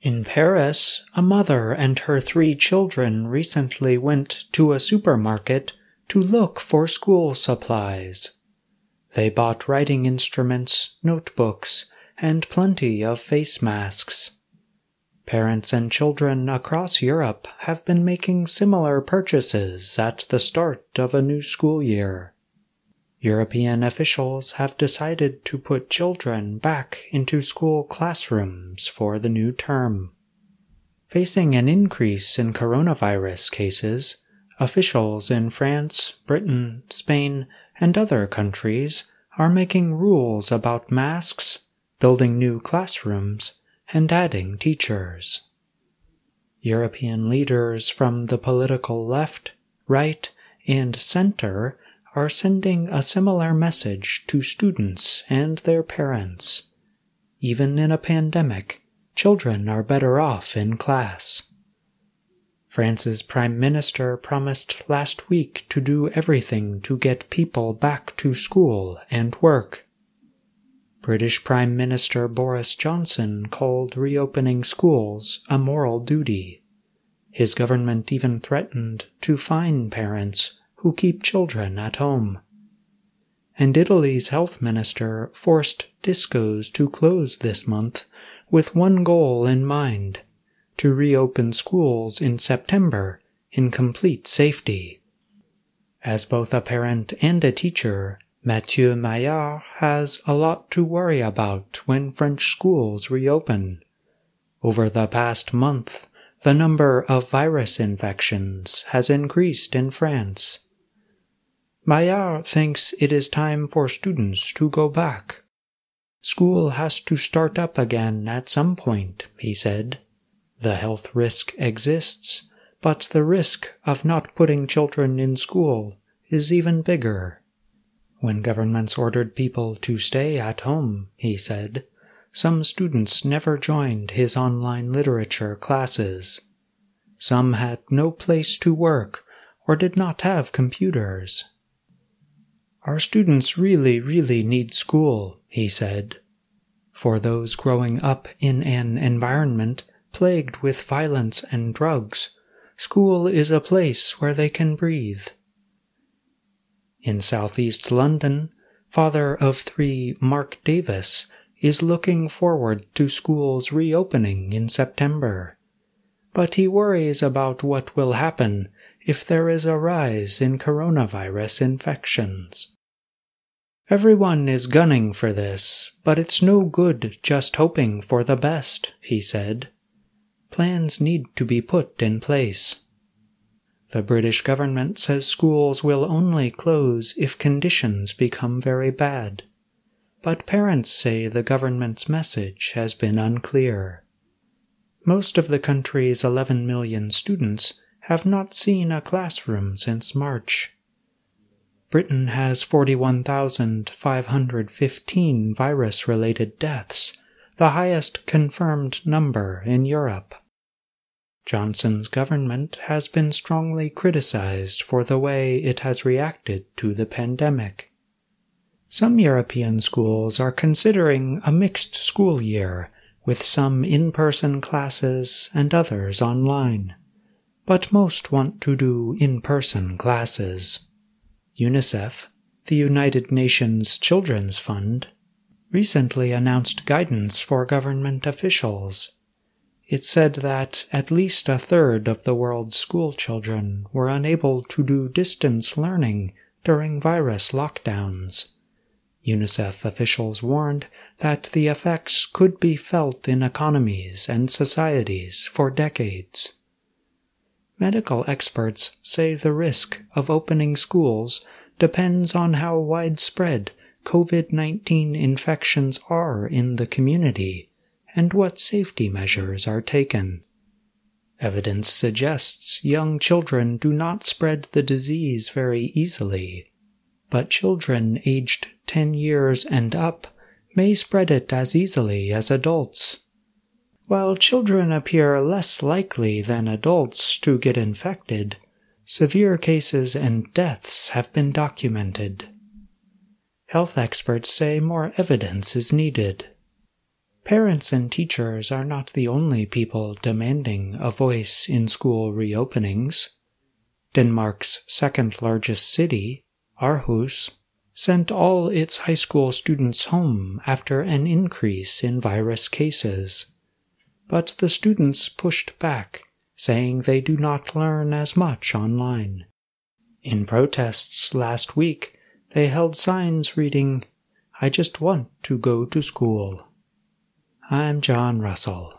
In Paris, a mother and her three children recently went to a supermarket to look for school supplies. They bought writing instruments, notebooks, and plenty of face masks. Parents and children across Europe have been making similar purchases at the start of a new school year. European officials have decided to put children back into school classrooms for the new term. Facing an increase in coronavirus cases, officials in France, Britain, Spain, and other countries are making rules about masks, building new classrooms, and adding teachers. European leaders from the political left, right, and center are sending a similar message to students and their parents. Even in a pandemic, children are better off in class. France's Prime Minister promised last week to do everything to get people back to school and work. British Prime Minister Boris Johnson called reopening schools a moral duty. His government even threatened to fine parents who keep children at home. And Italy's health minister forced discos to close this month with one goal in mind to reopen schools in September in complete safety. As both a parent and a teacher, Mathieu Maillard has a lot to worry about when French schools reopen. Over the past month, the number of virus infections has increased in France. Maillard thinks it is time for students to go back. School has to start up again at some point, he said. The health risk exists, but the risk of not putting children in school is even bigger. When governments ordered people to stay at home, he said, some students never joined his online literature classes. Some had no place to work or did not have computers. Our students really, really need school, he said. For those growing up in an environment plagued with violence and drugs, school is a place where they can breathe. In southeast London, father of three Mark Davis is looking forward to schools reopening in September. But he worries about what will happen if there is a rise in coronavirus infections. Everyone is gunning for this, but it's no good just hoping for the best, he said. Plans need to be put in place. The British government says schools will only close if conditions become very bad. But parents say the government's message has been unclear. Most of the country's 11 million students have not seen a classroom since March. Britain has 41,515 virus related deaths, the highest confirmed number in Europe. Johnson's government has been strongly criticized for the way it has reacted to the pandemic. Some European schools are considering a mixed school year with some in person classes and others online but most want to do in person classes. UNICEF, the United Nations Children's Fund, recently announced guidance for government officials. It said that at least a third of the world's school children were unable to do distance learning during virus lockdowns. UNICEF officials warned that the effects could be felt in economies and societies for decades. Medical experts say the risk of opening schools depends on how widespread COVID 19 infections are in the community and what safety measures are taken. Evidence suggests young children do not spread the disease very easily, but children aged 10 years and up may spread it as easily as adults. While children appear less likely than adults to get infected, severe cases and deaths have been documented. Health experts say more evidence is needed. Parents and teachers are not the only people demanding a voice in school reopenings. Denmark's second largest city, Aarhus, sent all its high school students home after an increase in virus cases. But the students pushed back, saying they do not learn as much online. In protests last week, they held signs reading, I just want to go to school. I'm John Russell.